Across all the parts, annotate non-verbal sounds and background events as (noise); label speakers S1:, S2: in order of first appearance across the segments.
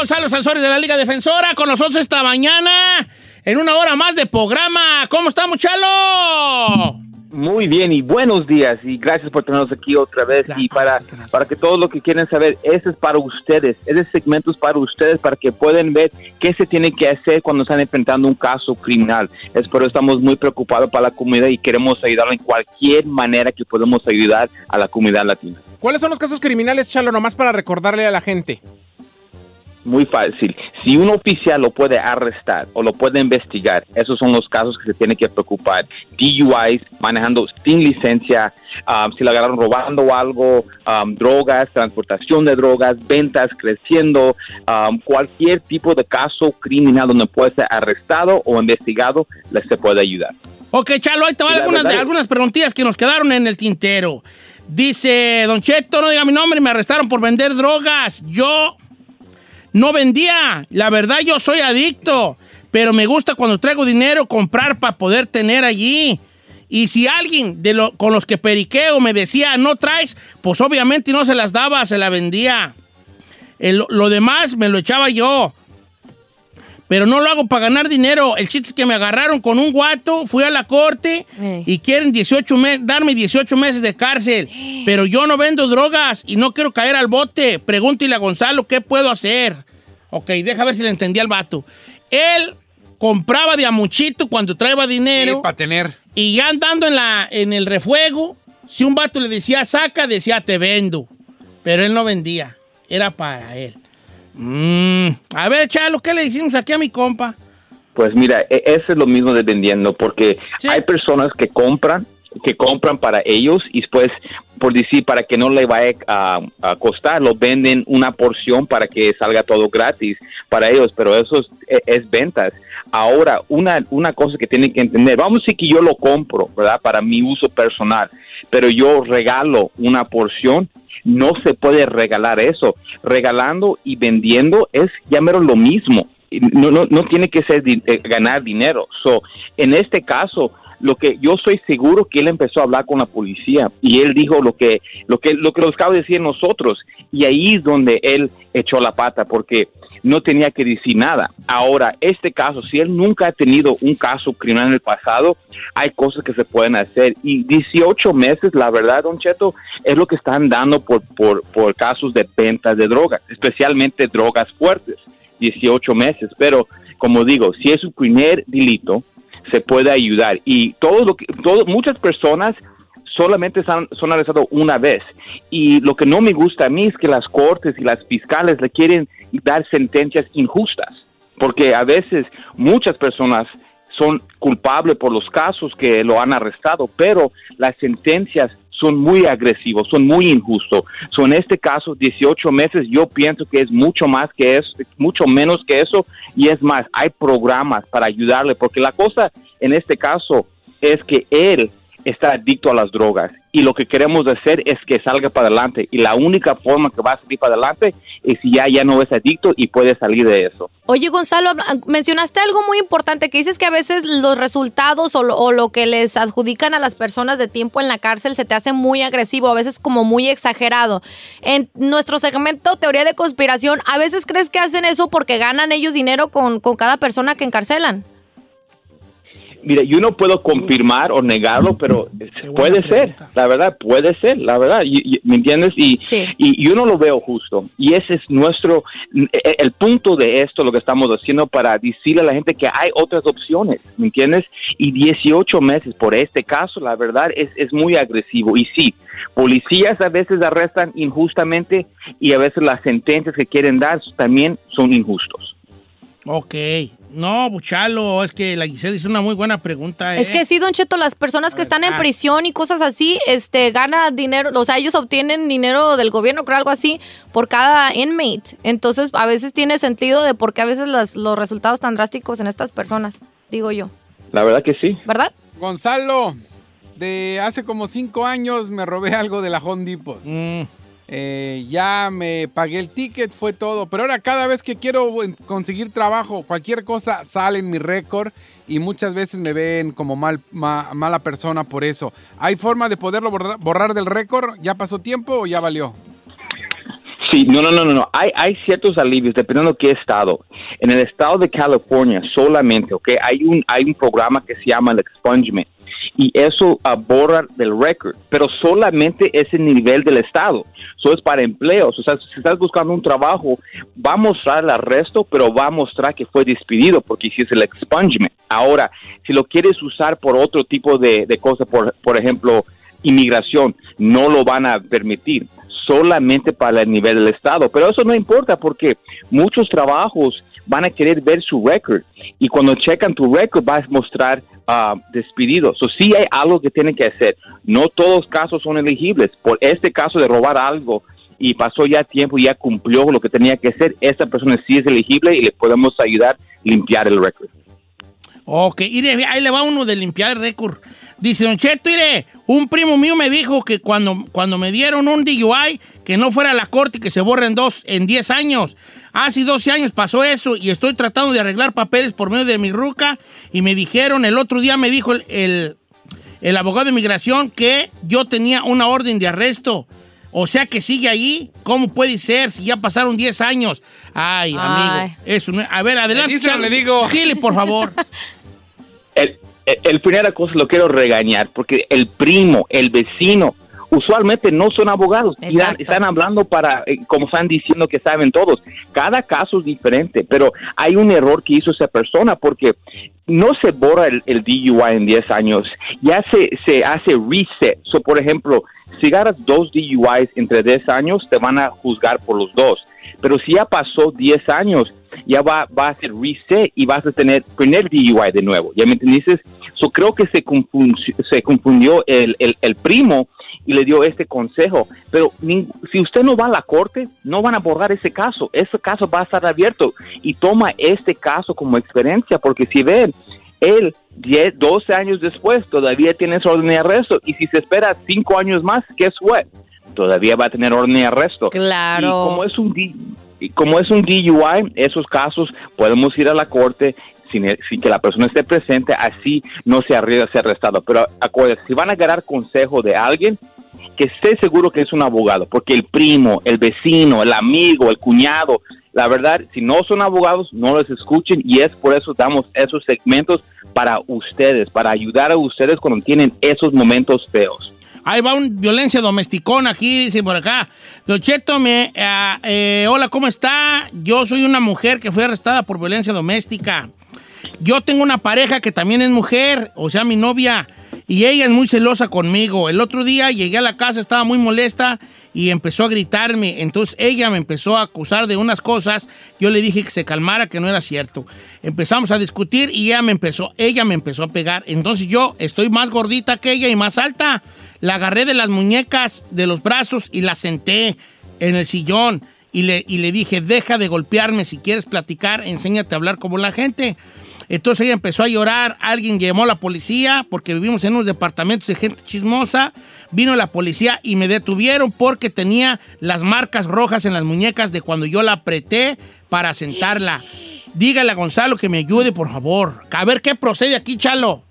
S1: Gonzalo Sansores de la Liga Defensora con nosotros esta mañana en una hora más de programa. ¿Cómo estamos, Chalo?
S2: Muy bien y buenos días y gracias por tenernos aquí otra vez y para, para que todo lo que quieren saber, ese es para ustedes, ese segmento es para ustedes para que puedan ver qué se tiene que hacer cuando están enfrentando un caso criminal. Es por eso estamos muy preocupados para la comunidad y queremos ayudar en cualquier manera que podamos ayudar a la comunidad latina.
S3: ¿Cuáles son los casos criminales, Chalo, nomás para recordarle a la gente?
S2: Muy fácil. Si un oficial lo puede arrestar o lo puede investigar, esos son los casos que se tiene que preocupar. DUIs, manejando sin licencia, um, si le agarraron robando algo, um, drogas, transportación de drogas, ventas creciendo, um, cualquier tipo de caso criminal donde puede ser arrestado o investigado, les se puede ayudar.
S1: Ok, Chalo, ahí te van algunas, algunas preguntillas que nos quedaron en el tintero. Dice, Don Cheto, no diga mi nombre, me arrestaron por vender drogas. Yo no vendía. La verdad, yo soy adicto. Pero me gusta cuando traigo dinero comprar para poder tener allí. Y si alguien de lo, con los que periqueo me decía, no traes, pues obviamente no se las daba, se la vendía. lo demás me lo echaba yo. Pero no lo hago para ganar dinero. El chiste es que me agarraron con un guato, fui a la corte y quieren 18 darme 18 meses de cárcel. Pero yo no vendo drogas y no quiero caer al bote. Pregúntale a Gonzalo qué puedo hacer. Ok, deja ver si le entendí al vato. Él compraba de amuchito cuando traía dinero.
S3: para tener.
S1: Y ya andando en, la, en el refuego, si un vato le decía saca, decía te vendo. Pero él no vendía. Era para él. Mm. A ver, Chalo, ¿qué le decimos aquí a mi compa?
S2: Pues mira, e, eso es lo mismo de vendiendo, porque hay personas que compran, que compran para ellos y después, por decir, para que no le vaya a, costar, lo venden una porción para que salga todo gratis para ellos, pero eso es, es ventas. Ahora, una, una cosa que tienen que entender, vamos a decir que yo lo compro, ¿verdad? Para mi uso personal, pero yo regalo una porción, no se puede regalar eso. Regalando y vendiendo es ya lo mismo. No, no, no tiene que ser eh, ganar dinero. So, en este caso, lo que yo estoy seguro que él empezó a hablar con la policía y él dijo lo que lo que lo que nos acaba de decir nosotros y ahí es donde él echó la pata porque no tenía que decir nada. Ahora, este caso, si él nunca ha tenido un caso criminal en el pasado, hay cosas que se pueden hacer. Y 18 meses, la verdad, don Cheto, es lo que están dando por, por, por casos de ventas de drogas, especialmente drogas fuertes. 18 meses. Pero, como digo, si es su primer delito, se puede ayudar. Y todo lo que, todo, muchas personas solamente son, son una vez. Y lo que no me gusta a mí es que las cortes y las fiscales le quieren dar sentencias injustas, porque a veces muchas personas son culpables por los casos que lo han arrestado, pero las sentencias son muy agresivos, son muy injustos. Son en este caso 18 meses, yo pienso que es mucho más que eso, mucho menos que eso. Y es más, hay programas para ayudarle porque la cosa en este caso es que él está adicto a las drogas. Y lo que queremos hacer es que salga para adelante. Y la única forma que va a salir para adelante es si ya, ya no es adicto y puede salir de eso.
S4: Oye Gonzalo, mencionaste algo muy importante que dices que a veces los resultados o lo, o lo que les adjudican a las personas de tiempo en la cárcel se te hace muy agresivo, a veces como muy exagerado. En nuestro segmento Teoría de Conspiración, ¿a veces crees que hacen eso porque ganan ellos dinero con, con cada persona que encarcelan?
S2: Mira, yo no puedo confirmar o negarlo, pero puede ser, la verdad, puede ser, la verdad, ¿me entiendes? Y, y yo no lo veo justo. Y ese es nuestro, e, el punto de esto, lo que estamos haciendo para decirle a la gente que hay otras opciones, ¿me entiendes? Y 18 meses por este caso, la verdad, es, es muy agresivo. Y sí, policías a veces arrestan injustamente y a veces las sentencias que quieren dar también son injustos.
S1: Ok. No, Buchalo, es que la Giselle hizo una muy buena pregunta.
S4: Es ¿eh? que sí, Don Cheto, las personas que están en prisión y cosas así, este, ganan dinero, o sea, ellos obtienen dinero del gobierno, creo algo así, por cada inmate. Entonces, a veces tiene sentido de por qué a veces los resultados tan drásticos en estas personas, digo yo.
S2: La verdad que sí.
S4: ¿Verdad?
S3: Gonzalo, de hace como cinco años me robé algo de la Home Depot. Mm. Eh, ya me pagué el ticket, fue todo. Pero ahora cada vez que quiero conseguir trabajo, cualquier cosa sale en mi récord y muchas veces me ven como mal, mala persona por eso. ¿Hay forma de poderlo borrar, del récord? ¿Ya pasó tiempo o ya valió?
S2: Sí, no, no, no, no, no. Hay, hay ciertos alivios dependiendo de qué estado. En el estado de California solamente, ¿ok? Hay un, hay un programa que se llama el expungement y eso borra del récord, pero solamente ese nivel del estado. Eso es para empleos. O sea, si estás buscando un trabajo, va a mostrar el arresto, pero va a mostrar que fue despedido porque hiciste el expungement. Ahora, si lo quieres usar por otro tipo de, de cosas, por, por ejemplo, inmigración, no lo van a permitir solamente para el nivel del Estado. Pero eso no importa porque muchos trabajos van a querer ver su récord y cuando checan tu récord vas a mostrar uh, despedido. So, sí hay algo que tienen que hacer. No todos los casos son elegibles. Por este caso de robar algo y pasó ya tiempo y ya cumplió lo que tenía que hacer, esta persona sí es elegible y le podemos ayudar a limpiar el récord.
S1: Ok, ahí le va uno de limpiar el récord. Dice, Don Cheto, mire, un primo mío me dijo que cuando, cuando me dieron un DUI, que no fuera a la corte y que se borren dos en 10 años. Hace 12 años pasó eso y estoy tratando de arreglar papeles por medio de mi ruca y me dijeron, el otro día me dijo el, el, abogado de migración que yo tenía una orden de arresto. O sea que sigue ahí. ¿Cómo puede ser si ya pasaron 10 años? Ay, amigo. Eso A ver, adelante.
S3: le digo.
S1: Dile, por favor. (laughs)
S2: el, el, primera cosa lo quiero regañar porque el primo, el vecino, usualmente no son abogados y están hablando para, eh, como están diciendo que saben todos. Cada caso es diferente, pero hay un error que hizo esa persona porque no se borra el, DUI en 10 años, ya se, se hace reset. So, por ejemplo, si agarras dos DUIs entre 10 años, te van a juzgar por los dos. Pero si ya pasó 10 años, ya va, va a ser reset y vas a tener primer DUI de nuevo. ¿Ya me entiendes? So, creo que se, confundió, se confundió el, el, primo y le dio este consejo. Pero si usted no va a la corte, no van a borrar ese caso. Ese caso va a estar abierto y toma este caso como experiencia porque si ven, él 10, 12 años después todavía tiene su orden de arresto y si se espera 5 años más, ¿qué fue? Todavía va a tener orden de arresto.
S4: Claro.
S2: Y como es un como es un DUI, esos casos podemos ir a la corte sin, que la persona esté presente, así no se arriesga a ser arrestado. Pero acuérdense, si van a agarrar consejo de alguien, que esté seguro que es un abogado, porque el primo, el vecino, el amigo, el cuñado, la verdad, si no son abogados, no los escuchen y es por eso damos esos segmentos para ustedes, para ayudar a ustedes cuando tienen esos momentos feos.
S1: Ahí va un violencia domesticón aquí, dice por acá. Don Cheto, me, eh, eh, hola, ¿cómo está? Yo soy una mujer que fue arrestada por violencia doméstica. Yo tengo una pareja que también es mujer, o sea, mi novia, y ella es muy celosa conmigo. El otro día llegué a la casa, estaba muy molesta y empezó a gritarme. Entonces ella me empezó a acusar de unas cosas. Yo le dije que se calmara, que no era cierto. Empezamos a discutir y ella me empezó, ella me empezó a pegar. Entonces yo estoy más gordita que ella y más alta. La agarré de las muñecas, de los brazos y la senté en el sillón. Y le, y le dije, deja de golpearme, si quieres platicar, enséñate a hablar como la gente. Entonces ella empezó a llorar, alguien llamó a la policía porque vivimos en unos departamentos de gente chismosa. Vino la policía y me detuvieron porque tenía las marcas rojas en las muñecas de cuando yo la apreté para sentarla. Dígale a Gonzalo que me ayude, por favor. A ver qué procede aquí, Chalo.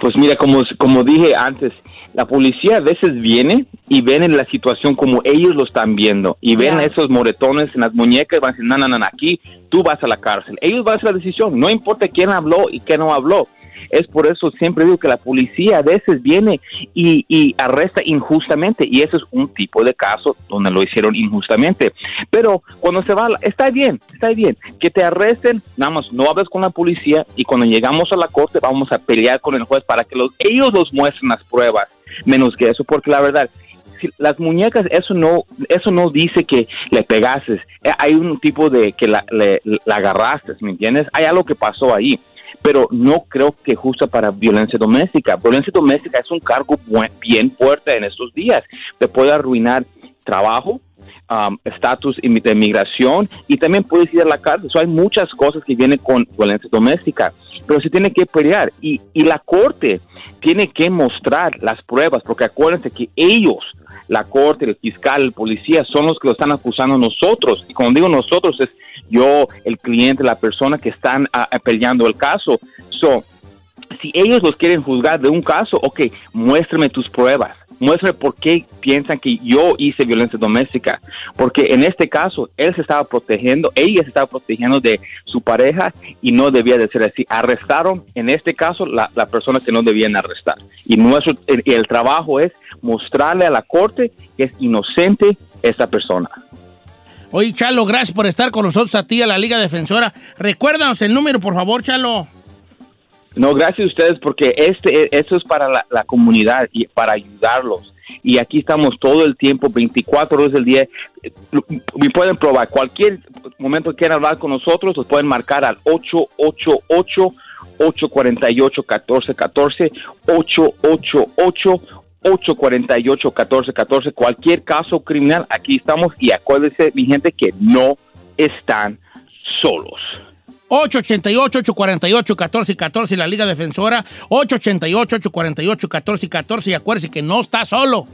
S2: Pues mira, como, como dije antes, la policía a veces viene y ven en la situación como ellos lo están viendo y ven esos moretones en las muñecas y van a decir, no, no, no, aquí tú vas a la cárcel. Ellos van a hacer la decisión, no importa quién habló y quién no habló. Es por eso siempre digo que la policía a veces viene y, arresta injustamente y eso es un tipo de caso donde lo hicieron injustamente. Pero cuando se va, está bien, está bien, que te arresten, nada más no hables con la policía y cuando llegamos a la corte vamos a pelear con el juez para que los, ellos los muestren las pruebas, menos que eso, porque la verdad, las muñecas, eso no, eso no dice que le pegases. Hay un tipo de que la, la agarraste, ¿me entiendes? Hay algo que pasó ahí pero no creo que justo para violencia doméstica. Violencia doméstica es un cargo bien fuerte en estos días. Te puede arruinar trabajo, um, estatus de inmigración y también puedes ir a la cárcel. hay muchas cosas que vienen con violencia doméstica, pero se tiene que pelear y, y la corte tiene que mostrar las pruebas, porque acuérdense que ellos, la corte, el fiscal, el policía, son los que lo están acusando nosotros. Y cuando digo nosotros es yo, el cliente, la persona que están ah, peleando el caso. So, si ellos los quieren juzgar de un caso, ok, muéstrame tus pruebas. Muéstrame por qué piensan que yo hice violencia doméstica. Porque en este caso, él se estaba protegiendo, ella se estaba protegiendo de su pareja y no debía de ser así. Arrestaron, en este caso, la, la persona que no debían arrestar. Y nuestro, el, el trabajo es mostrarle a la corte que es inocente esa persona.
S1: Oye, Chalo, gracias por estar con nosotros a ti, a la Liga Defensora. Recuérdanos el número, por favor, Chalo.
S2: No, gracias a ustedes porque este, esto es para la, la comunidad y para ayudarlos. Y aquí estamos todo el tiempo, 24 horas del día. Me pueden probar. Cualquier momento que quieran hablar con nosotros, los pueden marcar al 888 848 1414 888 848-1414, cualquier caso criminal, aquí estamos y acuérdense, mi gente, que no están solos.
S1: 888-848-1414, la Liga Defensora, 888-848-1414 y acuérdense que no está solo.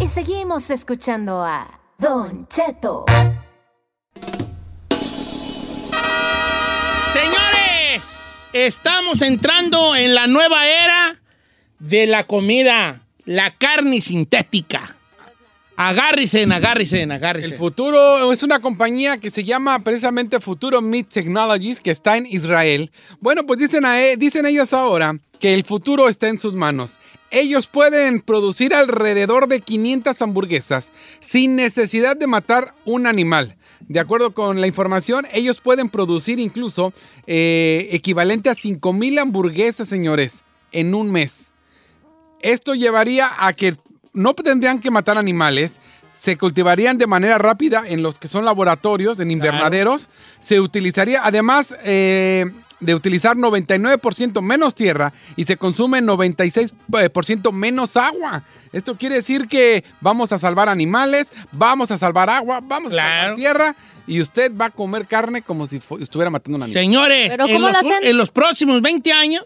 S5: Y seguimos escuchando a Don Cheto.
S1: Señores, estamos entrando en la nueva era de la comida, la carne sintética. Agárrense, agárrense, agárrense.
S3: El futuro es una compañía que se llama precisamente Futuro Meat Technologies, que está en Israel. Bueno, pues dicen, e- dicen ellos ahora que el futuro está en sus manos. Ellos pueden producir alrededor de 500 hamburguesas sin necesidad de matar un animal. De acuerdo con la información, ellos pueden producir incluso eh, equivalente a 5.000 hamburguesas, señores, en un mes. Esto llevaría a que no tendrían que matar animales, se cultivarían de manera rápida en los que son laboratorios, en invernaderos. Se utilizaría, además eh, de utilizar 99% menos tierra y se consume 96% menos agua. Esto quiere decir que vamos a salvar animales, vamos a salvar agua, vamos a salvar tierra y usted va a comer carne como si estuviera matando un animal.
S1: Señores,
S4: ¿Pero
S1: en los,
S4: lo hacen?
S1: en los próximos 20 años,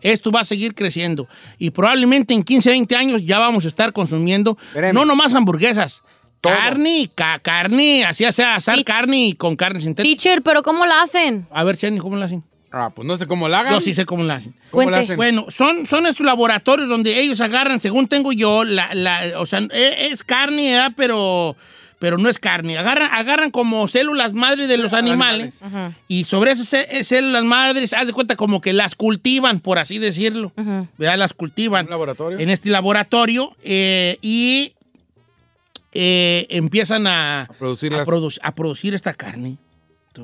S1: esto va a seguir creciendo. Y probablemente en 15, 20 años ya vamos a estar consumiendo
S3: Espéreme.
S1: no nomás hamburguesas,
S3: Todo.
S1: carne, ca- carne, así sea asar
S4: Y-
S1: carne y con carne sintética.
S4: Teacher, ¿pero cómo la hacen?
S1: A ver, Chenny, ¿cómo lo hacen?
S3: Ah, pues no sé cómo la hagan.
S1: Yo sí sé cómo lo hacen.
S3: ¿Cómo la hacen?
S1: Bueno, son, son estos laboratorios donde ellos agarran, según tengo yo, la, la- o sea, e- es, carne, ¿verdad? pero, pero no es carne. Agarran, agarran como células madres de los animales, y sobre esas eh, células madres, haz de cuenta como que las cultivan, por así decirlo. ¿verdad? Las cultivan
S3: ¿Un laboratorio?
S1: en este laboratorio eh, y eh, empiezan a,
S3: A producirlas.
S1: a produ- a producir esta carne.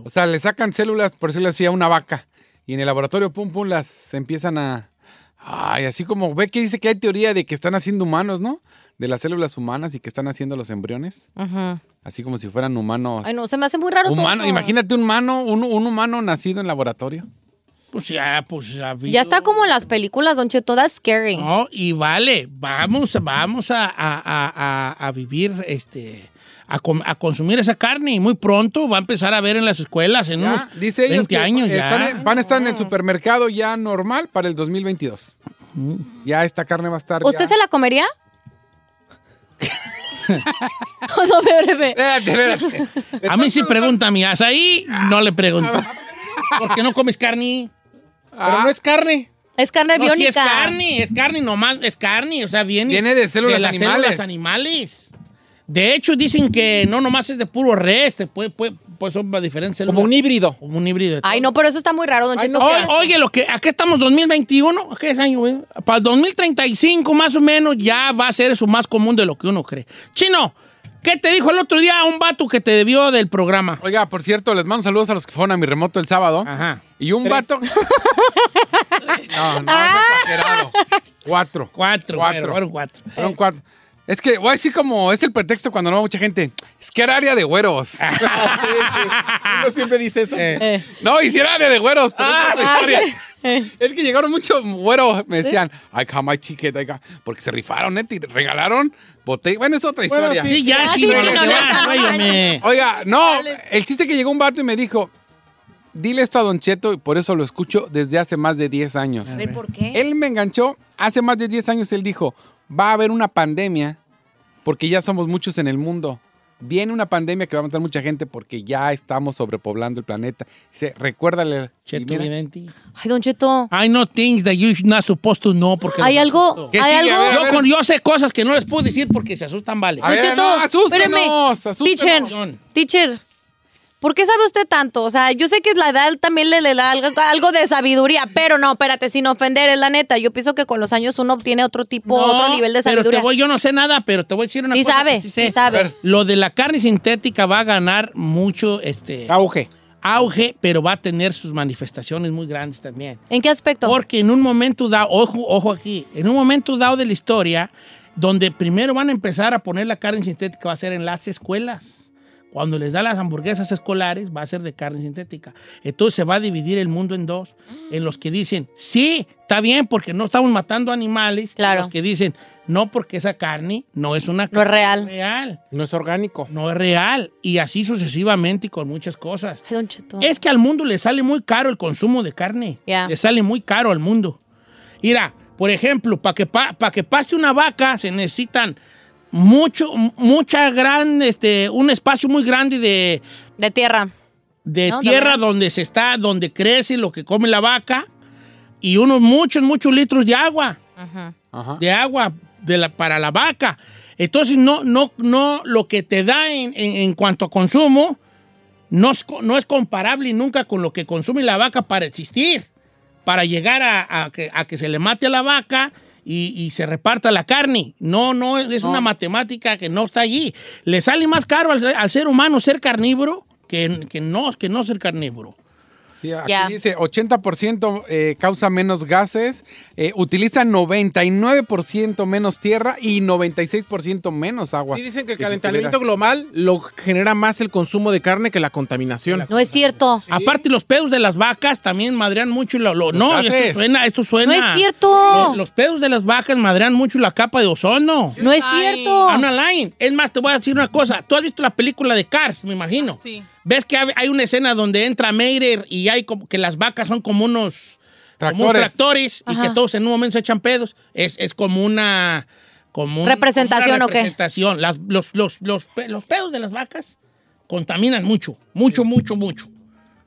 S3: O sea, le sacan células, por decirlo así, a una vaca. Y en el laboratorio, pum, pum, las empiezan a... Ay, así como ve que dice que hay teoría de que están haciendo humanos, ¿no? De las células humanas y que están haciendo los embriones.
S4: Ujú.
S3: Así como si fueran humanos.
S4: Ay, no, se me hace muy raro
S3: Humano,
S4: todo.
S3: imagínate un humano, un, un humano nacido en laboratorio.
S1: Pues ya, pues ha habido-
S4: Ya está como en las películas, Don Cheto, that's scary.
S1: No, y vale, vamos, vamos a- a- a- a vivir, este, a, com- a consumir esa carne y muy pronto va a empezar a ver en las escuelas en unos
S3: dice ellos
S1: 20
S3: que
S1: años
S3: están
S1: ya.
S3: en- van a estar en el supermercado ya normal para el 2022. Ya esta carne va a estar
S4: ¿Usted
S3: ya-
S4: se la comería? (laughs) (laughs) no, espérate, espérate.
S3: Espérate, espérate.
S1: A mí sí pregunta mi ahí no le preguntas. Porque no comes carne.
S3: Pero no es carne.
S4: Es carne
S1: No,
S4: biónica.
S1: sí es carne, es carne nomás, es carne, o sea, viene,
S3: Viene de células
S1: las
S3: animales.
S1: células animales. De hecho, dicen que no nomás es de puro res, puede, puede- pues son diferentes.
S6: Como un híbrido.
S1: Como un híbrido.
S4: Ay, no, pero eso está muy raro, Don
S6: Ay,
S4: Cheto.
S6: no,
S4: ¿qué
S1: Oye, lo que aquí estamos 2021, ¿qué es año, güey? Para el 2035 más o menos ya va a ser eso más común de lo que uno cree. Chino, ¿qué te dijo el otro día un vato que te debió del programa?
S3: Oiga, por cierto, les mando saludos a los que fueron a mi remoto el sábado.
S1: Ajá.
S3: Y un
S6: Tres.
S3: vato. (laughs) (laughs) no, no,
S4: Ah.
S3: es exagerado. Cuatro.
S1: Cuatro,
S3: Cuatro.
S1: bueno, fueron cuatro.
S3: Fueron cuatro. Es que voy a decir como es el pretexto cuando no va mucha gente. Es que era área de güeros. (laughs)
S6: sí, sí. Uno siempre dice eso.
S4: Eh.
S3: no, hiciera área de güeros, pero
S1: Ah,
S3: es otra historia. Es que llegaron muchos güeros, me decían, I got my ticket, I got-" porque se rifaron, neta, y regalaron botella. Bueno, es otra
S6: Bueno,
S3: historia.
S1: Sí, ya,
S4: Ah, sí, no,
S1: me-
S3: Oiga, no,
S4: Dale.
S3: el chiste que llegó un vato y me dijo, dile esto a Don Cheto y por eso lo escucho desde hace más de 10 años.
S4: A ver, ¿por qué?
S3: Él me enganchó, hace más de 10 años él dijo, va a haber una pandemia porque ya somos muchos en el mundo. Viene una pandemia que va a matar mucha gente porque ya estamos sobrepoblando el planeta. Dice, recuérdale.
S1: Cheto.
S4: Ay, Don Cheto.
S1: I know things that you're not supposed to know porque
S4: ¿Hay algo?
S1: asusto.
S3: ¿Qué
S4: ¿Hay
S3: sigue?
S4: algo?
S1: Yo, con- yo sé cosas que no les puedo decir porque se asustan, vale.
S3: A ver,
S4: Don Cheto,
S3: no, asústenos, asústenos.
S4: Teacher, teacher, ¿por qué sabe usted tanto? O sea, yo sé que la edad también le, le da algo, algo de sabiduría, pero no, espérate, sin ofender, es la neta. Yo pienso que con los años uno obtiene otro tipo,
S1: No,
S4: otro nivel de
S1: Pero
S4: sabiduría.
S1: te voy, yo no sé nada, pero te voy a decir una
S4: sí
S1: cosa.
S4: sabe, sí,
S1: sé.
S4: sabe.
S1: Lo de la carne sintética va a ganar mucho este
S6: Auge.
S1: auge, pero va a tener sus manifestaciones muy grandes también.
S4: ¿En qué aspecto?
S1: Porque en un momento dado, ojo, ojo aquí, en un momento dado de la historia, donde primero van a empezar a poner la carne sintética va a ser en las escuelas. Cuando les da las hamburguesas escolares, va a ser de carne sintética. Entonces se va a dividir el mundo en dos. En los que dicen, sí, está bien porque no estamos matando animales.
S4: Claro.
S1: Y los que dicen, no porque esa carne no es una
S4: No es
S1: carne
S4: real.
S1: real.
S6: No es orgánico.
S1: No es real. Y así sucesivamente y con muchas cosas.
S4: Ay, Don Cheto.
S1: Es que al mundo le sale muy caro el consumo de carne.
S4: Ya.
S1: Le sale muy caro al mundo. Mira, por ejemplo, para que, pa- pa que paste una vaca se necesitan mucho, mucha gran, este, un espacio muy grande de,
S4: De tierra.
S1: de
S4: No,
S1: tierra
S4: también.
S1: donde se está, donde crece lo que come la vaca y unos muchos, muchos litros de agua
S4: Ajá.
S3: Ajá.
S1: de agua de la, para la vaca. Entonces, no, no, no, lo que te da en, en- en cuanto a consumo no es, no es comparable nunca con lo que consume la vaca para existir, para llegar a, a que, a que se le mate a la vaca y, y se reparta la carne. No, no, es una matemática que no está allí. Le sale más caro al, al ser humano ser carnívoro que, que, no, que no ser carnívoro.
S3: Sí, aquí dice 80% eh, causa menos gases, eh, utiliza 99% menos tierra y 96% menos agua.
S6: Sí, dicen que el calentamiento global lo genera más el consumo de carne que la contaminación.
S4: No es cierto.
S1: Aparte, los pedos de las vacas también madrean mucho. Lo, lo- no,
S3: gases.
S1: esto suena, esto suena.
S4: No es cierto.
S1: Lo- los pedos de las vacas madrean mucho la capa de ozono.
S4: No es cierto.
S1: Ana Line. Es más, te voy a decir una cosa. Tú has visto la película de Cars, me imagino.
S7: Sí.
S1: ¿Ves que hay una escena donde entra Meirer y hay como que las vacas son como unos como unos
S3: Tractores.
S1: y que todos en un momento se echan pedos? Es, es como una... Como un-
S4: ¿Representación
S1: como una
S4: o qué?
S1: representación. Las- los, los, los, los pedos de las vacas contaminan mucho, mucho, mucho, mucho.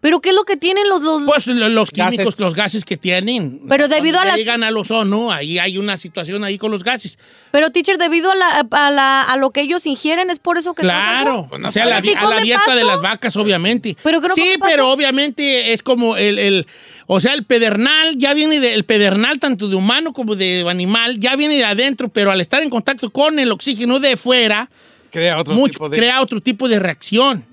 S4: ¿Pero qué es lo que tienen los... los
S1: Pues lo- los químicos,
S6: Gases.
S1: los gases que tienen.
S4: Pero debido
S1: Cuando
S4: a las-
S1: llegan al ozono, ahí hay una situación ahí con los gases.
S4: Pero, teacher, debido a, la, a, la- a lo que ellos ingieren, es por eso que...
S1: Claro?
S3: Pues no
S1: o sea, la,
S4: ¿Sí
S1: a la dieta de las vacas, obviamente.
S4: ¿Pero que no
S1: sí, pero obviamente es como el, el- o sea, el pedernal ya viene del pedernal, tanto de humano como de animal, ya viene de adentro, pero al estar en contacto con el oxígeno de fuera,
S3: Crea otro
S1: mucho,
S3: tipo de...
S1: crea otro tipo de reacción.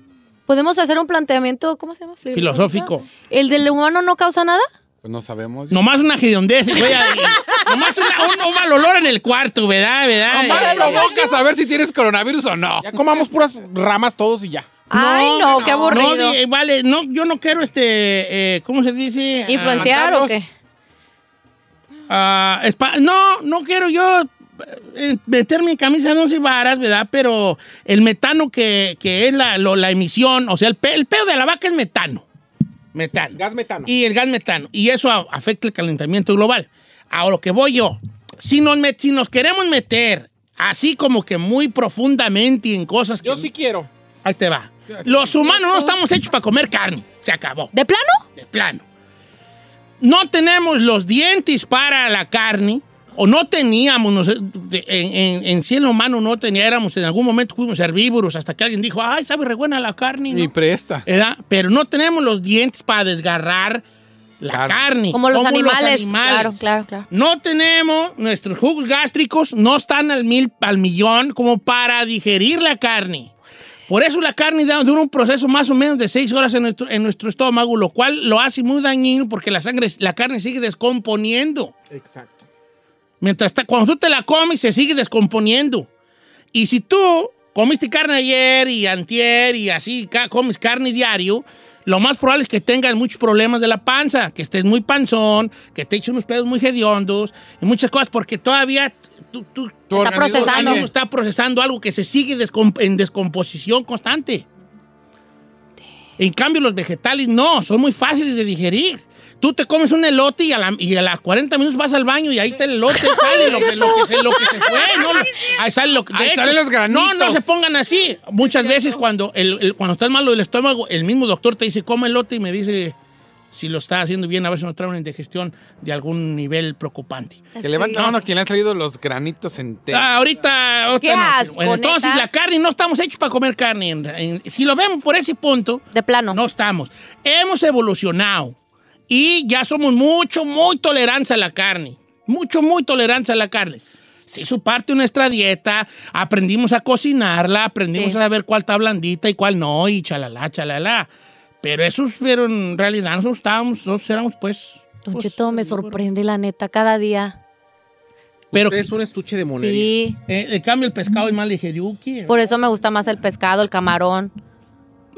S4: ¿Podemos hacer un planteamiento, ¿cómo se llama?
S1: Filosófico.
S4: ¿El del humano no causa nada?
S3: Pues no sabemos.
S1: Nomás una hediondez, güey. Nomás una- un, un mal olor en el cuarto, ¿verdad? ¿verdad?
S3: Nomás
S1: Eh,
S3: provocas a ver si tienes coronavirus o no.
S6: Ya comamos puras ramas todos y ya.
S4: Ay, no, qué aburrido.
S1: No, vale, no, yo no quiero este, eh, ¿cómo se dice? Ah,
S4: ¿Influenciar o
S1: Carlos.
S4: qué?
S1: Ah, no, no quiero yo meterme en camisa de once varas, ¿verdad? Pero el metano que, que es la, lo- la emisión, o sea, el, pe- el pedo de la vaca es metano. Metano.
S6: Gas metano.
S1: Y el gas metano. Y eso a- afecta el calentamiento global. A lo que voy yo, si nos, met- si nos queremos meter así como que muy profundamente en cosas que...
S6: Yo sí quiero.
S1: Ahí te va. Los humanos no estamos hechos para comer carne. Se acabó
S4: ¿De plano?
S1: de plano. No tenemos los dientes para la carne, o no teníamos, no sé, de- en, en, el humano no tenía, éramos, en algún momento fuimos herbívoros, hasta que alguien dijo, ay, sabe re buena la carne, ¿no?
S3: presta.
S1: ¿Verdad? Pero no tenemos los dientes para desgarrar la
S3: Claro.
S1: carne.
S4: Como los, animales.
S1: animales.
S4: Claro, claro, claro.
S1: No tenemos, nuestros jugos gástricos no están al mil, al millón como para digerir la carne. Por eso la carne dura un proceso más o menos de seis horas en nuestro, en nuestro estómago, lo cual lo hace muy dañino porque la sangre, la carne sigue descomponiendo.
S6: Exacto.
S1: Mientras está, cuando tú te la comes, se sigue descomponiendo. Y si tú comiste carne ayer y antier y así comes carne diario, lo más probable es que tengas muchos problemas de la panza, que estés muy panzón, que te eches unos pedos muy hediondos y muchas cosas, porque todavía tú, tú-
S3: Tu
S4: Está procesando.
S1: está algo que se sigue descom- en descomposición constante. En cambio, los vegetales no, son muy fáciles de digerir. Tú te comes un elote y a, la, y a las 40 minutos vas al baño y ahí te el elote (laughs) sale lo que, lo que se, lo que se fue. ¿no? Ahí sale lo
S3: Ahí
S1: hecho,
S3: salen los granitos.
S1: No, no se pongan así. Muchas veces cuando, el, el- cuando estás malo del estómago, el mismo doctor te dice, come elote y me dice si lo está haciendo bien, a ver si no trae una indigestión de algún nivel preocupante.
S3: Que levanta la mano a quien le han salido los granitos enteros.
S1: Ah, ahorita, ahorita
S4: Qué
S1: no,
S4: asco,
S1: bueno, entonces la carne no estamos hechos para comer carne. En- en- si lo vemos por ese punto,
S4: De plano.
S1: no estamos. Hemos evolucionado y ya somos mucho, muy tolerantes a la carne. Mucho, muy tolerantes a la carne. Se hizo parte de nuestra dieta, aprendimos a cocinarla, aprendimos
S4: Sí.
S1: a saber cuál está blandita y cuál no, y chalala, chalala. Pero eso, pero en realidad nosotros estábamos, nosotros éramos pues...
S4: Don
S1: pues,
S4: Cheto, me sorprende la neta cada día.
S1: Pero
S6: es un estuche de monería.
S4: Sí.
S1: eh, en cambio el pescado es más ligeriuki.
S4: Por eso me gusta más el pescado, el camarón.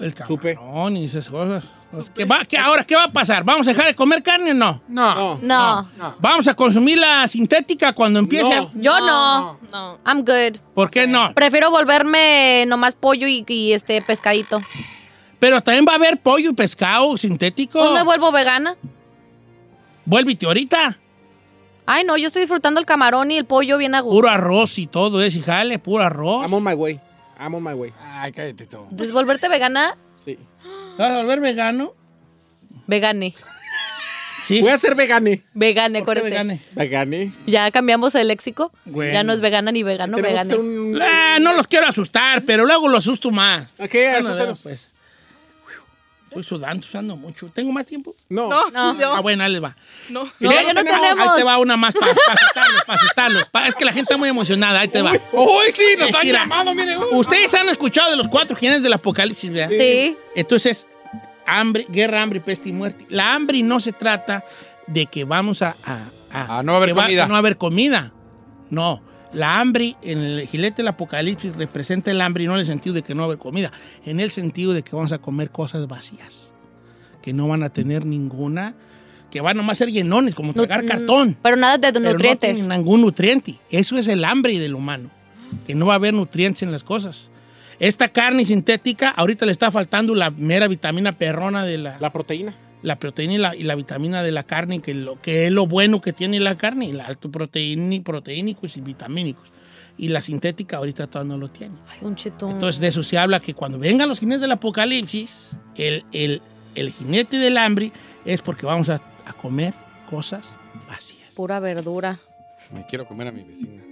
S1: El
S6: Supe.
S1: camarón y esas cosas. Pues, ¿qué va, qué, ahora, ¿qué va a pasar? ¿Vamos a dejar de comer carne o no?
S3: No.
S4: No.
S1: ¿Vamos a consumir la sintética cuando empiece
S6: No.
S1: a...
S4: Yo no.
S7: No.
S4: I'm good.
S1: ¿Por qué no?
S4: Prefiero volverme nomás pollo y, y, este pescadito.
S1: Pero también va a haber pollo y pescado sintético.
S4: Pues me vuelvo vegana.
S1: Vuélvete ahorita.
S4: Ay, no, yo estoy disfrutando el camarón y el pollo bien a gusto.
S1: Puro arroz y todo eso, y jale, puro arroz.
S6: I'm on my way. I'm on my way.
S3: Ay, cállate tú.
S4: ¿Volverte vegana?
S6: Sí.
S1: ¿Te vas a volver vegano?
S4: Vegane.
S1: Sí.
S6: Voy a ser vegane.
S4: Vegane,
S1: ¿Por qué
S4: acuérdese.
S1: vegane?
S6: Vegane.
S4: Ya cambiamos el léxico.
S1: Bueno.
S4: Ya no es vegana ni vegano,
S6: Tenemos
S4: vegane.
S6: un...
S1: Ah, no los quiero asustar, pero luego los asusto más.
S6: Ok,
S1: Bueno,
S6: asústanos.
S1: pues. Estoy sudando, sudando mucho. ¿Tengo más tiempo?
S6: No.
S7: No,
S4: No.
S7: no.
S1: Ah, bueno, ahí les va.
S7: No.
S4: No, no
S1: Ahí
S4: tenemos.
S1: te va una más para asustarlos, para asustarlos. Pa- Es que la gente está muy emocionada. Ahí te va.
S3: ¡Uy, sí! ¡Nos han
S1: Mira,
S3: llamado, mire! uy.
S1: Ustedes han escuchado de los cuatro jinetes del apocalipsis, ¿verdad?
S4: Sí.
S1: Entonces, hambre, guerra, hambre, peste y muerte. La hambre no se trata de que vamos a... a,
S3: Ah, no a haber comida.
S1: que no va a haber comida. No. La hambre en el gilete del apocalipsis representa el hambre y no en el sentido de que no va a haber comida, en el sentido de que vamos a comer cosas vacías, que no van a tener ninguna, que van nomás a ser llenones, como tragar
S4: Nu-
S1: cartón.
S4: Pero nada de
S1: pero
S4: nutrientes.
S1: no ningún nutriente. Eso es el hambre del humano, que no va a haber nutrientes en las cosas. Esta carne sintética, ahorita le está faltando la mera vitamina perrona de la, la,
S6: La proteína.
S1: proteína y la, y la vitamina de la carne, que, lo, que es lo bueno que tiene la carne, el alto proteíni- proteínicos y vitamínicos. Y la sintética ahorita todavía no lo tiene.
S4: Ay, Don Cheto.
S1: Entonces de eso se habla que cuando vengan los jinetes del apocalipsis, el, el, el jinete del hambre es porque vamos a, a comer cosas vacías.
S4: Pura verdura.
S3: Me quiero comer a mi vecina.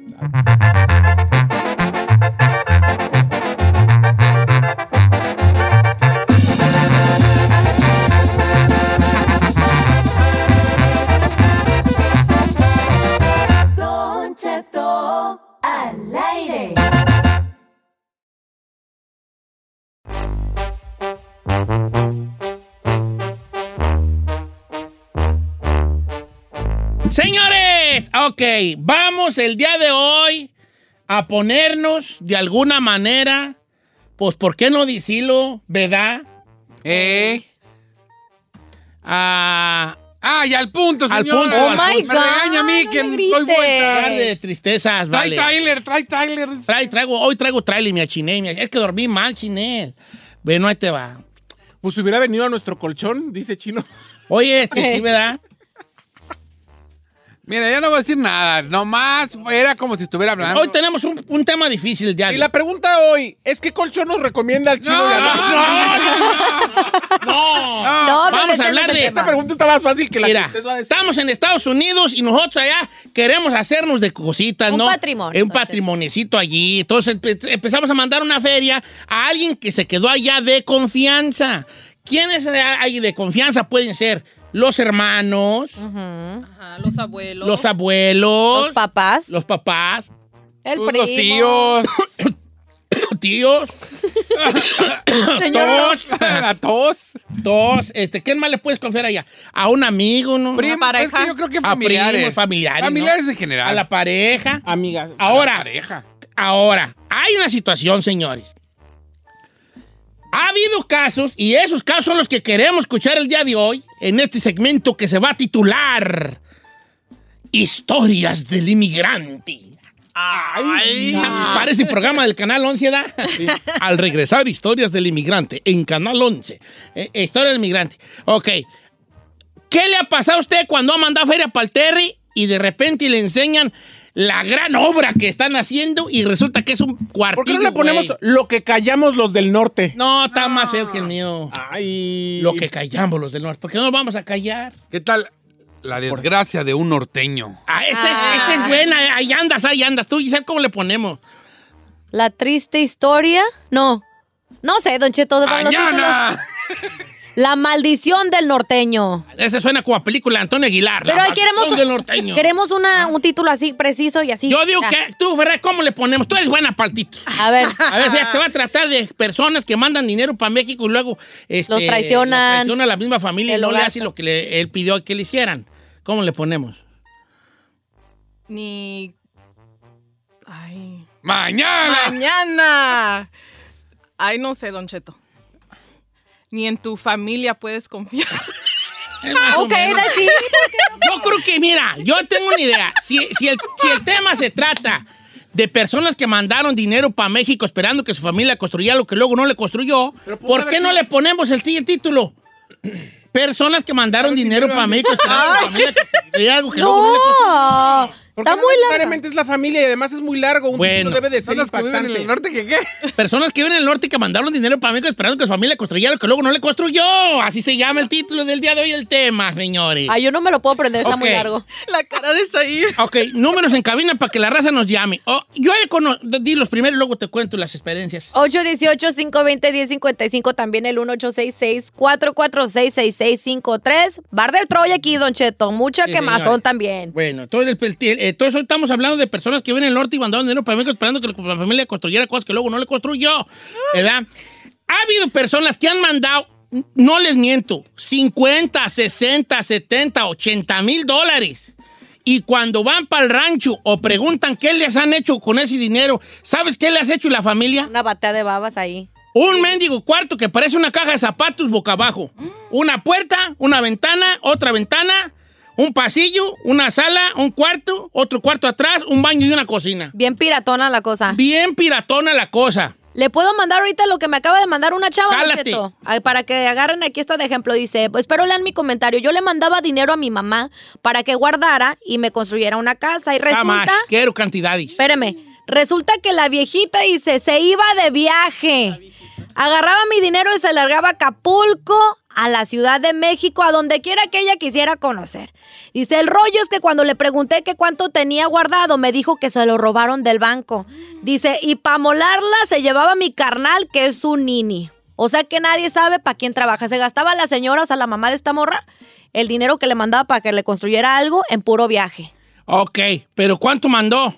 S1: Señores, ok, vamos el día de hoy a ponernos de alguna manera, pues, ¿por qué no decirlo, verdad?
S3: ¿Eh?
S1: A
S3: ¡Ah, y al punto,
S1: Al punto, al
S4: Oh my
S3: Me
S4: God,
S3: regaña a mí que
S4: me
S3: vuelta.
S1: darle tristezas,
S3: Trae
S1: vale.
S3: Tyler, trae Tyler.
S1: Trae, traigo, hoy traigo trailer, mi achiné, mi- es que dormí mal, chiné. Bueno, ahí te va.
S6: Pues hubiera venido a nuestro colchón, dice Chino.
S1: Oye, este sí, (laughs) ¿verdad?
S3: Mira, yo no voy a decir nada. Nomás era como si estuviera hablando.
S1: Hoy tenemos un, un tema difícil ya.
S6: Y la pregunta hoy es ¿qué colchón nos recomienda el Chino?
S3: No,
S6: a
S3: no, no,
S1: No,
S4: No,
S1: vamos a hablar de
S6: Esa pregunta está más fácil que la
S1: Mira,
S6: que usted va a decir.
S1: estamos en Estados Unidos y nosotros allá queremos hacernos de cositas,
S4: Un
S1: ¿no?
S4: patrimonio,
S1: Un
S4: entonces.
S1: patrimonecito allí. Entonces empe- empezamos a mandar una feria a alguien que se quedó allá de confianza. ¿Quiénes hay de confianza? Pueden ser los hermanos,
S7: Ajá, los abuelos.
S1: los abuelos,
S4: Los papás.
S1: los papás,
S4: el
S3: Pues
S4: primo.
S3: los tíos. (coughs)
S1: tíos, (coughs)
S4: Señor,
S1: todos,
S3: La tos. (coughs)
S1: todos. Este, ¿Quién más le puedes confiar allá? A un amigo, ¿no?
S3: Primo,
S7: pareja.
S3: es que yo creo que
S1: A
S3: familiares.
S1: primos, familiares,
S3: Familiares
S1: ¿no?
S3: en general.
S1: A la pareja.
S6: Amigas.
S1: Ahora,
S3: La pareja.
S1: Ahora, hay una situación, señores. Ha habido casos, y esos casos son los que queremos escuchar el día de hoy, en este segmento que se va a titular Historias del Inmigrante.
S7: Ay.
S1: Parece programa del Canal 11, ¿da? Al regresar, Historias del Inmigrante, en Canal 11. Eh, Historia del Inmigrante. Ok. ¿Qué le ha pasado a usted cuando ha mandado feria para el Terry y de repente le enseñan la gran obra que están haciendo y resulta que es un cuartillo,
S6: ¿Por qué no le ponemos
S1: güey?
S6: lo que callamos los del norte?
S1: No, está más feo que el mío.
S6: Ay.
S1: Lo que callamos los del norte. ¿Por qué no nos vamos a callar?
S3: ¿Qué tal la desgracia de un norteño?
S1: Ah, esa, Es, esa es buena. Ahí andas, ahí andas. Tú, Giselle, ¿cómo le ponemos?
S4: La triste historia. No. No sé, Don Cheto. de los títulos.
S3: ¡Mañana! (laughs)
S4: La maldición del norteño.
S1: Ese suena como a película de Antonio Aguilar.
S4: Pero
S1: la
S4: ahí queremos,
S1: maldición del norteño.
S4: queremos una, un título así preciso y así.
S1: Yo digo
S4: Ya.
S1: que tú, Ferrer, ¿cómo le ponemos? Tú eres buena partito.
S4: A ver.
S1: A ver, fíjate, se va a tratar de personas que mandan dinero para México y luego este,
S4: Los traicionan.
S1: los traiciona a la misma familia y no le
S4: hogar.
S1: hace lo que le- él pidió que le hicieran. ¿Cómo le ponemos?
S7: Ni. Ay.
S3: ¡Mañana!
S7: Mañana. Ay, no sé, Don Cheto. Ni en tu familia puedes confiar. (laughs)
S4: Ok, da- sí.
S1: Yo creo que, mira, yo tengo una idea. Si, si el, si el tema se trata de personas que mandaron dinero para México esperando que su familia construyera lo que luego no le construyó, ¿por qué no le ponemos el siguiente título? Personas que mandaron dinero para México esperando que su familia construyera algo que luego no le construyó.
S6: Porque
S4: Está
S6: no
S4: muy larga.
S6: es la familia y además es muy largo. Un
S1: Bueno.
S6: título debe de
S3: ¿Son
S6: ser
S3: los que viven en el norte que qué? (laughs)
S1: Personas que viven en el norte y que mandaron dinero para México esperando que su familia construyera lo que luego no le construyó. Así se llama el título del día de hoy el tema, señores.
S4: Ay, yo no me lo puedo prender, está muy largo. (laughs)
S7: La cara de Said.
S1: Ok, números en cabina para que la raza nos llame. Oh, yo he cono- di los primeros y luego te cuento las experiencias.
S4: 818-520-1055, también el 1866-446-6653. Barder Troy aquí, Don Cheto. Mucha
S1: Sí,
S4: quemazón
S1: señores.
S4: también.
S1: Bueno, todo el, el- eh, todo eso estamos hablando de personas que viven en el norte y mandaron dinero para México esperando que la familia construyera cosas que luego no le construyó. ¿Verdad? Ha habido personas que han mandado, no les miento, 50, 60, 70, 80 mil dólares. Y cuando van para el rancho o preguntan qué les han hecho con ese dinero, ¿sabes qué le has hecho la familia?
S4: Una batea de babas ahí.
S1: Un mendigo cuarto que parece una caja de zapatos boca abajo. Una puerta, una ventana, otra ventana, un pasillo, una sala, un cuarto, otro cuarto atrás, un baño y una cocina.
S4: Bien piratona la cosa.
S1: Bien piratona la cosa.
S4: Le puedo mandar ahorita lo que me acaba de mandar una chava? Ay, para que agarren aquí esto de ejemplo. Dice, pues, espero lean mi comentario. Yo le mandaba dinero a mi mamá para que guardara y me construyera una casa. Y
S1: Jamás.
S4: resulta...
S1: Quiero cantidades.
S4: Espéreme. Resulta que la viejita dice, se iba de viaje. Agarraba mi dinero y se largaba a Acapulco, a la Ciudad de México, a donde quiera que ella quisiera conocer. Dice, el rollo es que cuando le pregunté que cuánto tenía guardado, me dijo que se lo robaron del banco. Dice, y para molarla se llevaba mi carnal, que es un nini. O sea que nadie sabe para quién trabaja. Se gastaba la señora, o sea, la mamá de esta morra, el dinero que le mandaba para que le construyera algo en puro viaje.
S1: Ok, pero ¿cuánto mandó?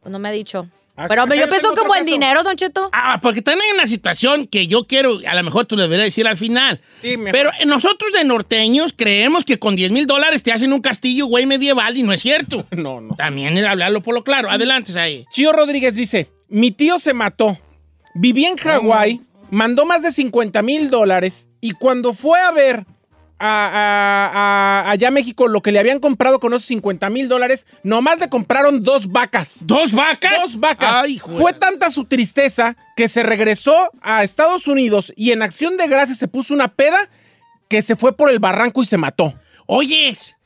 S4: Pues no me ha dicho.
S6: Ah,
S4: Pero yo pienso buen
S6: caso.
S4: dinero, Don Cheto.
S1: Ah, porque también hay una situación que yo quiero, a lo mejor tú le deberías decir al final.
S6: Sí, mejor.
S1: Pero nosotros de norteños creemos que con 10 mil dólares te hacen un castillo, güey, medieval y no es cierto. (laughs)
S6: No, no.
S1: También es hablarlo por lo claro. Adelante, ahí.
S6: Chío Rodríguez dice, mi tío se mató, vivía en Hawái, mandó más de 50 mil dólares y cuando fue a ver a, a- a- allá a México lo que le habían comprado con esos 50 mil dólares, nomás le compraron dos vacas.
S1: ¿Dos vacas?
S6: Dos vacas.
S1: Ay,
S6: Fue tanta su tristeza que se regresó a Estados Unidos y en acción de gracias se puso una peda que se fue por el barranco y se mató.
S1: Oyes.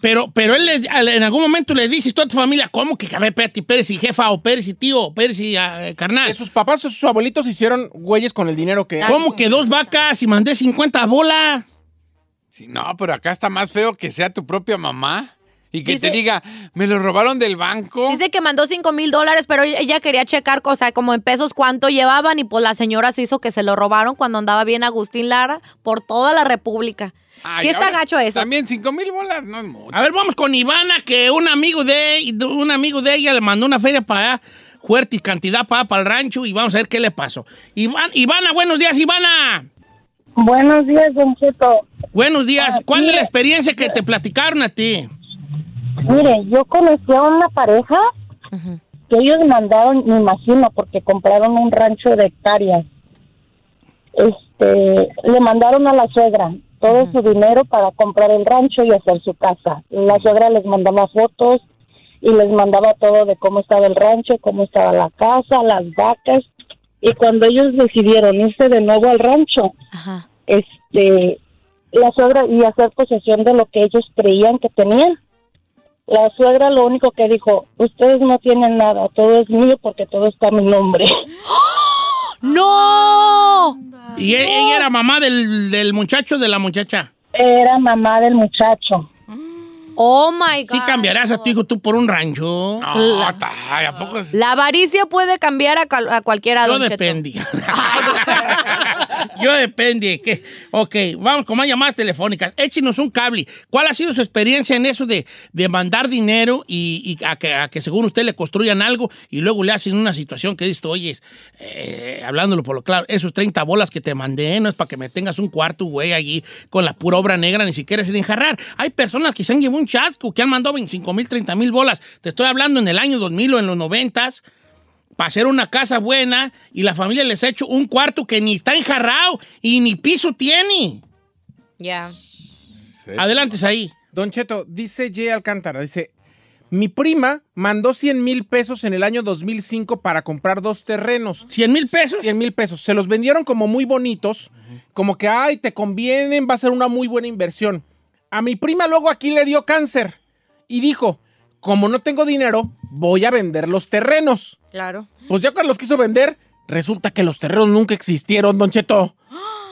S1: Pero, pero él en algún momento le dices tú a tu familia, ¿cómo que, ver, espérate, Pérez y jefa, o Pérez y tío, o Pérez y ah, carnal?
S6: Que sus papás o sus abuelitos hicieron güeyes con el dinero que...
S1: ¿Cómo que dos vacas y mandé 50 bolas?
S3: Sí, no, pero acá está más feo que sea tu propia mamá y que
S4: Dice-
S3: te diga, me lo robaron del banco.
S4: Dice que mandó 5 mil dólares, pero ella quería checar, o sea, como en pesos cuánto llevaban y pues la señora se hizo que se lo robaron cuando andaba bien Agustín Lara por toda la República.
S3: Ay,
S4: ¿Qué está
S3: ahora,
S4: gacho eso?
S3: También cinco mil bolas, no es mucho.
S1: A ver, vamos con Ivana, que un amigo de un amigo de ella le mandó una feria para allá, fuerte y cantidad para, para el rancho, y vamos a ver qué le pasó. Iván, Ivana, buenos días, Ivana.
S8: Buenos días, Don Cheto.
S1: Buenos días.
S8: Ah,
S1: ¿Cuál es la experiencia que te platicaron a ti?
S8: Mire, yo conocí a una pareja que ellos mandaron, me imagino, porque compraron un rancho de hectáreas. Este, le mandaron a la suegra todo su dinero para comprar el rancho y hacer su casa. La suegra les mandaba fotos y les mandaba todo de cómo estaba el rancho, cómo estaba la casa, las vacas. Y cuando ellos decidieron irse de nuevo al rancho,
S4: Ajá.
S8: este la suegra y hacer posesión de lo que ellos creían que tenían. La suegra lo único que dijo, ustedes no tienen nada, todo es mío porque todo está a mi nombre. (gasps)
S4: ¡No!
S1: ¿Y e- ella era mamá del, del muchacho o de la muchacha?
S8: Era mamá del muchacho.
S4: Oh my God.
S1: Sí cambiarás a tu hijo tú por un rancho.
S3: No, está, ¿a poco es?
S4: La avaricia puede cambiar a, cal- a cualquiera,
S1: Yo
S4: Don Cheto. (laughs) (laughs)
S1: Yo depende. ¿qué? Ok, vamos con más llamadas telefónicas. Échenos un cable. ¿Cuál ha sido su experiencia en eso de, de mandar dinero y, y a, que, a que según usted le construyan algo y luego le hacen una situación que dice, oye, eh, hablándolo por lo claro, esos 30 bolas que te mandé no es para que me tengas un cuarto, güey, allí con la pura obra negra, ni siquiera sin enjarrar. Hay personas que se han llevado un chasco, que han mandado 25 mil, 30 mil bolas. Te estoy hablando en el año 2000 o en los 90 para hacer una casa buena y la familia les ha hecho un cuarto que ni está enjarrado y ni piso tiene.
S4: Ya.
S1: Adelante, ahí.
S6: Don Cheto, dice Jay Alcántara, dice, mi prima mandó 100 mil pesos en el año 2005 para comprar dos terrenos.
S1: ¿100 mil pesos?
S6: 100 mil pesos. Se los vendieron como muy bonitos, como que, ay, te convienen, va a ser una muy buena inversión. A mi prima luego aquí le dio cáncer y dijo, como no tengo dinero, voy a vender los terrenos.
S4: Claro.
S6: Pues ya cuando los quiso vender, resulta que los terrenos nunca existieron, Don Cheto.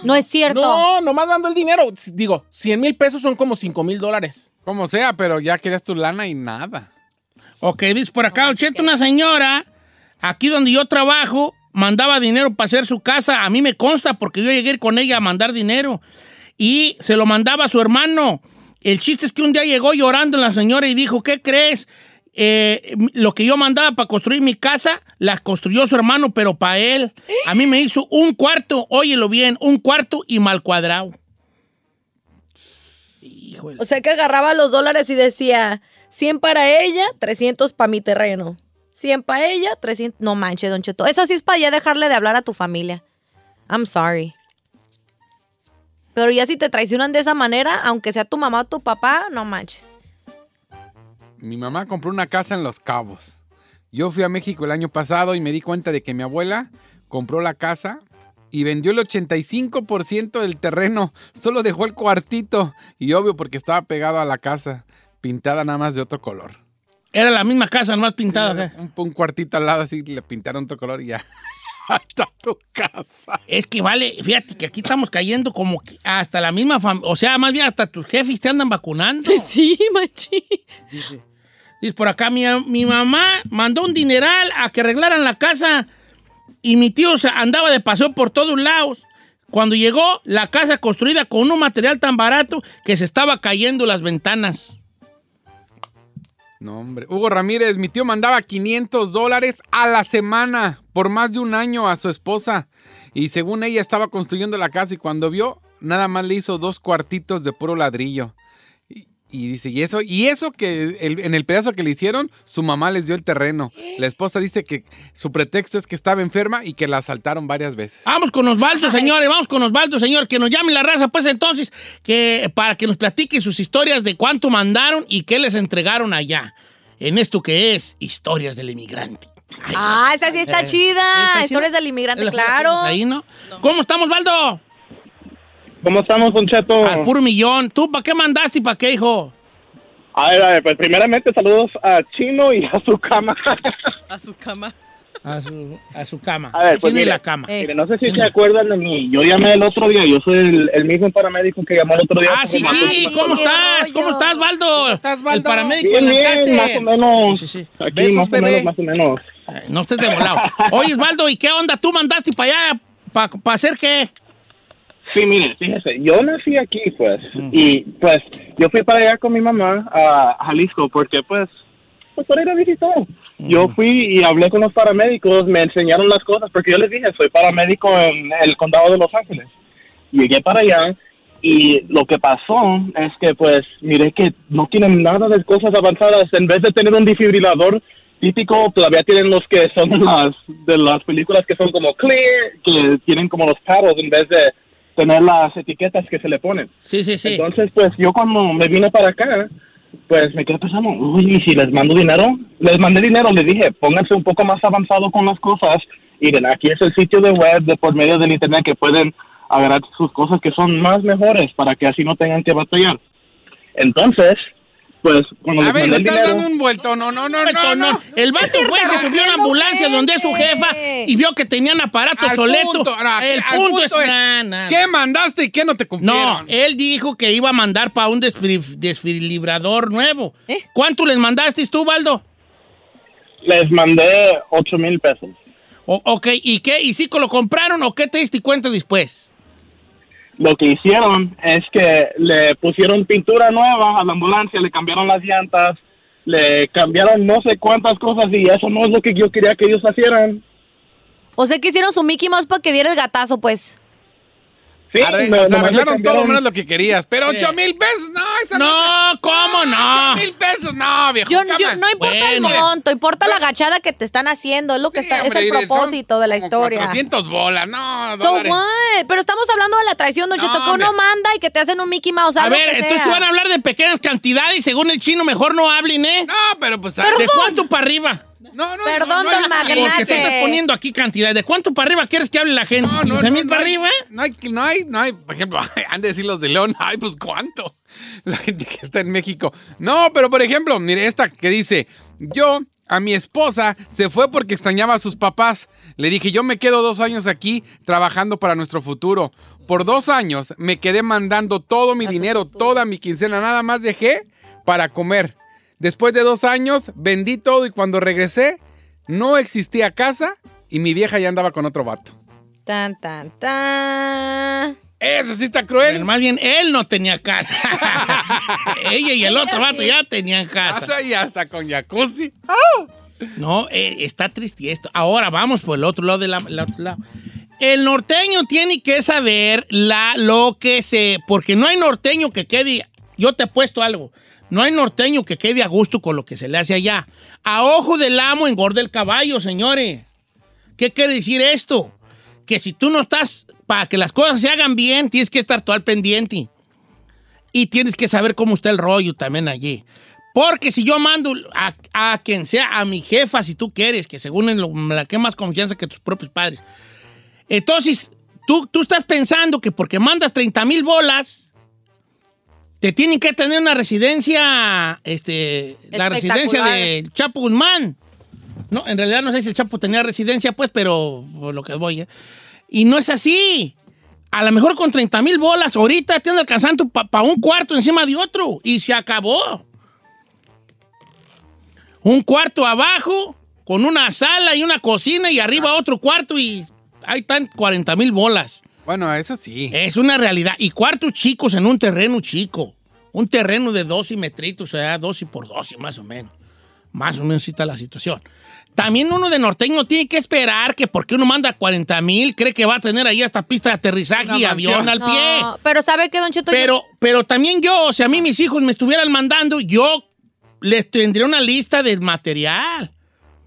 S4: No es cierto.
S6: No, nomás dando el dinero. Digo, 100 mil pesos son como 5 mil dólares.
S3: Como sea, pero ya querías tu lana y nada.
S1: Ok, dice por acá, Don Cheto, una señora, aquí donde yo trabajo, mandaba dinero para hacer su casa. A mí me consta porque yo llegué con ella a mandar dinero. Y se lo mandaba a su hermano. El chiste es que un día llegó llorando la señora y dijo, ¿qué crees? Eh, lo que yo mandaba para construir mi casa, la construyó su hermano, pero para él. A mí me hizo un cuarto, óyelo bien, un cuarto y mal cuadrado. Híjole.
S4: O sea que agarraba los dólares y decía, 100 para ella, 300 para mi terreno. 100 para ella, 300... No manches, Don Cheto. Eso sí es para ya dejarle de hablar a tu familia. I'm sorry. Pero ya si te traicionan de esa manera, aunque sea tu mamá o tu papá, no manches.
S3: Mi mamá compró una casa en Los Cabos. Yo fui a México el año pasado y me di cuenta de que mi abuela compró la casa y vendió el 85% del terreno. Solo dejó el cuartito. Y obvio porque estaba pegado a la casa, pintada nada más de otro color.
S1: Era la misma casa, nomás pintada. ¿qué?
S3: Un, un cuartito al lado así, le pintaron otro color y ya. Está tu casa.
S1: Es que vale, fíjate que aquí estamos cayendo como que hasta la misma familia, o sea, más bien hasta tus jefes te andan vacunando. (laughs)
S4: Sí, machi.
S1: Dice por acá, mi, mi mamá mandó un dineral a que arreglaran la casa y mi tío se- andaba de paseo por todos lados. Cuando llegó, la casa construida con un material tan barato que se estaba cayendo las ventanas.
S3: No, hombre. Hugo Ramírez, mi tío mandaba 500 dólares a la semana por más de un año a su esposa. Y según ella estaba construyendo la casa y cuando vio, nada más le hizo dos cuartitos de puro ladrillo. Y, dice, y eso, y eso que el- en el pedazo que le hicieron, su mamá les dio el terreno. La esposa dice que su pretexto es que estaba enferma y que la asaltaron varias veces.
S1: Vamos con Osvaldo, señores, vamos con Osvaldo, señor, que nos llame la raza, pues entonces, que para que nos platique sus historias de cuánto mandaron y qué les entregaron allá, en esto que es Historias del Inmigrante. Ay,
S4: Ah, esa sí está
S1: Eh,
S4: chida.
S1: ¿está
S4: Historias
S1: chida?
S4: del inmigrante, claro.
S1: Ahí, ¿no? ¿Cómo estamos, Osvaldo?
S9: ¿Cómo estamos, Don Cheto?
S1: Al puro millón. ¿Tú para qué mandaste y para qué, hijo?
S9: A ver, a ver, pues primeramente saludos a Chino y a su cama.
S7: A su cama.
S1: A su, a su cama.
S9: A ver, pues mire,
S1: la cama.
S4: Eh.
S9: Mire, no sé si se acuerdan de mí. Yo llamé el otro día. Yo soy el, el mismo paramédico que llamó el otro día.
S1: Ah, sí, sí. ¿Cómo estás? ¿Cómo estás, Valdo?
S6: ¿Cómo estás,
S1: El
S6: Valdo?
S1: paramédico
S9: Bien,
S1: en
S9: bien, más o menos.
S1: Sí, sí, sí.
S9: Aquí,
S6: Besos,
S9: más o menos, más o menos.
S1: No estés de volado. Oye, Osvaldo, ¿y qué onda? ¿Tú mandaste para allá? ¿Para hacer qué?
S9: Sí, mire, fíjese, yo nací aquí, pues, y pues yo fui para allá con mi mamá a Jalisco porque, pues, pues para ir a visitar. Yo fui y hablé con los paramédicos, me enseñaron las cosas, porque yo les dije, soy paramédico en el condado de Los Ángeles. Llegué para allá y lo que pasó es que, pues, miré que no tienen nada de cosas avanzadas. En vez de tener un desfibrilador típico, todavía tienen los que son (laughs) las de las películas que son como clear, que tienen como los paros en vez de tener las etiquetas que se le ponen.
S1: Sí, sí, sí.
S9: Entonces, pues yo cuando me vine para acá, pues me quedé pensando, uy, ¿y si les mando dinero, les mandé dinero, les dije, pónganse un poco más avanzado con las cosas. Y ven, aquí es el sitio de web de por medio del internet que pueden agarrar sus cosas que son más mejores para que así no tengan que batallar. Entonces, pues cuando
S3: A ver, le estás
S9: dinero,
S3: dando un vuelto. No, no, no, no, no.
S1: no. El vato fue, se subió a una ambulancia donde es su jefa y vio que tenían aparato
S3: Al
S1: soleto.
S3: punto, no,
S1: el
S3: al
S1: punto,
S3: punto
S1: es,
S3: es,
S1: na, na,
S3: ¿Qué mandaste y qué no te
S1: No,
S3: cumplieron?
S1: él dijo que iba a mandar para un desfibribrador nuevo. ¿Cuánto les mandaste tú, Baldo?
S9: les mandé 8 mil pesos.
S1: O- ok, ¿y qué? ¿Y sí que lo compraron o qué te diste cuenta después?
S9: Lo que hicieron es que le pusieron pintura nueva a la ambulancia, le cambiaron las llantas, le cambiaron no sé cuántas cosas y eso no es lo que yo quería que ellos hicieran.
S4: O sea que hicieron su Mickey Mouse para que diera el gatazo, pues.
S9: Sí,
S3: Arre-
S9: no-
S3: o sea, arreglaron todo menos lo que querías. Pero
S1: Sí.
S3: 8 mil pesos, no, esa
S1: No, ¿cómo no?
S3: 8 mil pesos, no, viejo.
S4: Yo, yo- no importa
S1: Bueno.
S4: el monto, importa la agachada que te están haciendo. Es lo que
S3: Sí,
S4: está, es el propósito de la historia.
S3: 400 bolas, no,
S4: So
S3: dólares.
S4: what? Pero estamos hablando de la traición, Don
S3: No,
S4: Cheto, que uno manda y que te hacen un Mickey Mouse.
S1: A ver, entonces van a hablar de pequeñas cantidades y según el chino mejor no hablen, ¿eh?
S3: No, pero pues...
S1: ¿De cuánto para arriba?
S3: No, no,
S4: Perdón,
S3: no, no,
S4: don Magnate.
S1: Porque tú estás poniendo aquí cantidades. ¿De cuánto para arriba quieres que hable la gente?
S3: No, no,
S1: ¿15 mil
S3: no,
S1: para arriba?
S3: No hay, no hay, no hay, por ejemplo, (laughs) han de decir los de León, ay, pues cuánto. (laughs) La gente que está en México. No, pero por ejemplo, mire, esta que dice, yo a mi esposa se fue porque extrañaba a sus papás. Le dije, yo me quedo dos años aquí trabajando para nuestro futuro. Por dos años me quedé mandando todo mi dinero, toda mi quincena, nada más dejé para comer. Después de dos años vendí todo y cuando regresé no existía casa y mi vieja ya andaba con otro vato.
S4: Tan, tan, tan.
S3: Esa sí está
S1: Pero
S3: cruel.
S1: más bien, él no tenía casa. (laughs) Ella y el otro vato ya tenían casa.
S3: Casa y hasta con jacuzzi.
S1: No, eh, está triste esto. Ahora vamos por el otro lado del otro lado. El norteño tiene que saber la, lo que se... Porque no hay norteño que quede... Yo te he puesto algo. No hay norteño que quede a gusto con lo que se le hace allá. A ojo del amo engorda el caballo, señores. ¿Qué quiere decir esto? Que si tú no estás... Para que las cosas se hagan bien, tienes que estar todo al pendiente. Y tienes que saber cómo está el rollo también allí. Porque si yo mando a, a quien sea, a mi jefa, si tú quieres, que según en lo- la que más confianza que tus propios padres. Entonces, tú, tú estás pensando que porque mandas 30 mil bolas, te tienen que tener una residencia, este, la residencia de Chapo Guzmán. No, en realidad no sé si el Chapo tenía residencia, pues, pero por lo que voy. ¿eh? Y no es así. A lo mejor con 30 mil bolas, ahorita te alcanzando para un cuarto encima de otro. Y se acabó. Un cuarto abajo, con una sala y una cocina, y arriba otro cuarto, y ahí están 40 mil bolas.
S3: Bueno, eso sí.
S1: Es una realidad. Y cuartos chicos en un terreno chico. Un terreno de 12 metritos, o sea, 12 por 12, más o menos. Más o menos está la situación. También uno de norteño tiene que esperar que porque uno manda 40 mil, cree que va a tener ahí hasta pista de aterrizaje
S3: Una
S1: y avión
S3: mansión.
S1: al pie.
S4: No, pero ¿sabe qué, Don Cheto? Yo-
S1: Pero, pero también yo, o sea, a mí mis hijos me estuvieran mandando, yo les tendría una lista de material.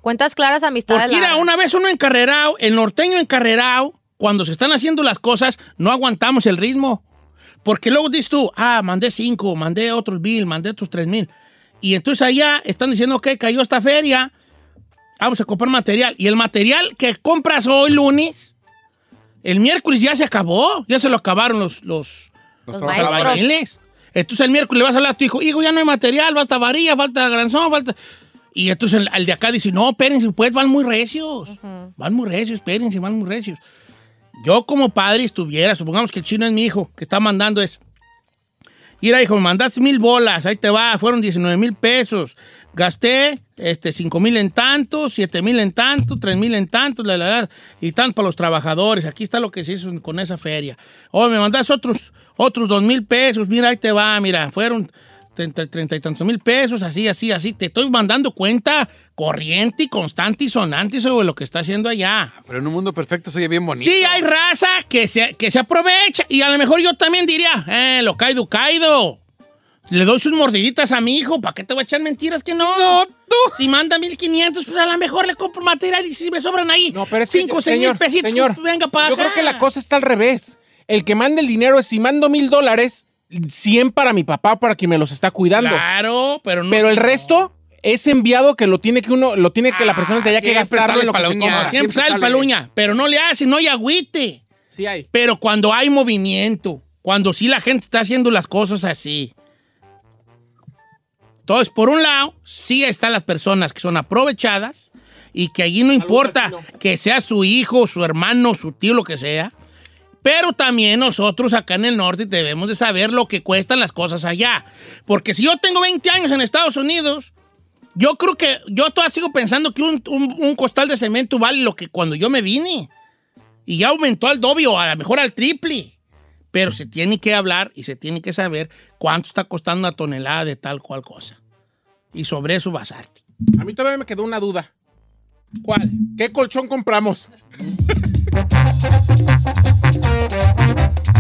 S4: Cuentas claras, amistades.
S1: Porque mira,
S4: largas.
S1: una vez uno encarrerado, el norteño encarrerado, cuando se están haciendo las cosas, no aguantamos el ritmo. Porque luego dices tú, ah, mandé cinco, mandé otros mil, mandé otros tres mil. Y entonces allá están diciendo, ok, cayó esta feria, vamos a comprar material. Y el material que compras hoy lunes, el miércoles ya se acabó, ya se lo acabaron los, los,
S4: Los
S1: los albañiles. Entonces el miércoles le vas a hablar a tu hijo, hijo, ya no hay material, falta varilla, falta granzón, falta... Y entonces el, el de acá dice, no, espérense, pues van muy recios. Van muy recios, espérense, van muy recios. Yo como padre estuviera, supongamos que el chino es mi hijo, que está mandando eso. Mira, hijo, me mandaste mil bolas, ahí te va, fueron 19 mil pesos. Gasté este, 5 mil en tanto, 7 mil en tanto, 3 mil en tanto, la, la, la, y tanto para los trabajadores. Aquí está lo que se hizo con esa feria. Oh, me mandaste otros, otros 2 mil pesos, mira, ahí te va, mira, fueron 30, 30 y tantos mil pesos, así, así, así. Te estoy mandando cuenta corriente y constante y sonante sobre lo que está haciendo allá.
S3: Pero en un mundo perfecto se oye bien bonito.
S1: Sí, hay raza que se, que se aprovecha. Y a lo mejor yo también diría, eh, lo caído, caído. Le doy sus mordiditas a mi hijo. ¿Para qué te voy a echar mentiras que no? No, tú. Si manda 1500, pues a lo mejor le compro material y si me sobran ahí
S6: No, pero es que,
S1: 5 o 6 mil
S6: señor,
S1: pesitos,
S6: señor,
S1: pues venga para
S6: Yo
S1: acá.
S6: creo que la cosa está al revés. El que manda el dinero es si mando mil dólares, 100 para mi papá para que me los está cuidando.
S1: Claro, pero no.
S6: Pero el resto es enviado que lo tiene que uno, lo tiene que la persona de allá que
S3: siempre
S6: gastarlo en lo que
S3: para la
S6: se
S1: siempre sale
S3: sale.
S1: paluña, pero no le hace, no hay agüite.
S6: Sí hay.
S1: Pero cuando hay movimiento, cuando sí la gente está haciendo las cosas así. Entonces, por un lado, sí están las personas que son aprovechadas y que allí no importa que sea su hijo, su hermano, su tío, lo que sea. Pero también nosotros acá en el norte debemos de saber lo que cuestan las cosas allá. Porque si yo tengo 20 años en Estados Unidos, yo creo que yo todavía sigo pensando que un, costal de cemento vale lo que cuando yo me vine. Y ya aumentó al doble o a lo mejor al triple. Pero se tiene que hablar y se tiene que saber cuánto está costando una tonelada de tal cual cosa. Y sobre eso basarte.
S6: A mí todavía me quedó una duda.
S1: ¿Cuál?
S6: ¿Qué colchón compramos? (laughs) Thank you.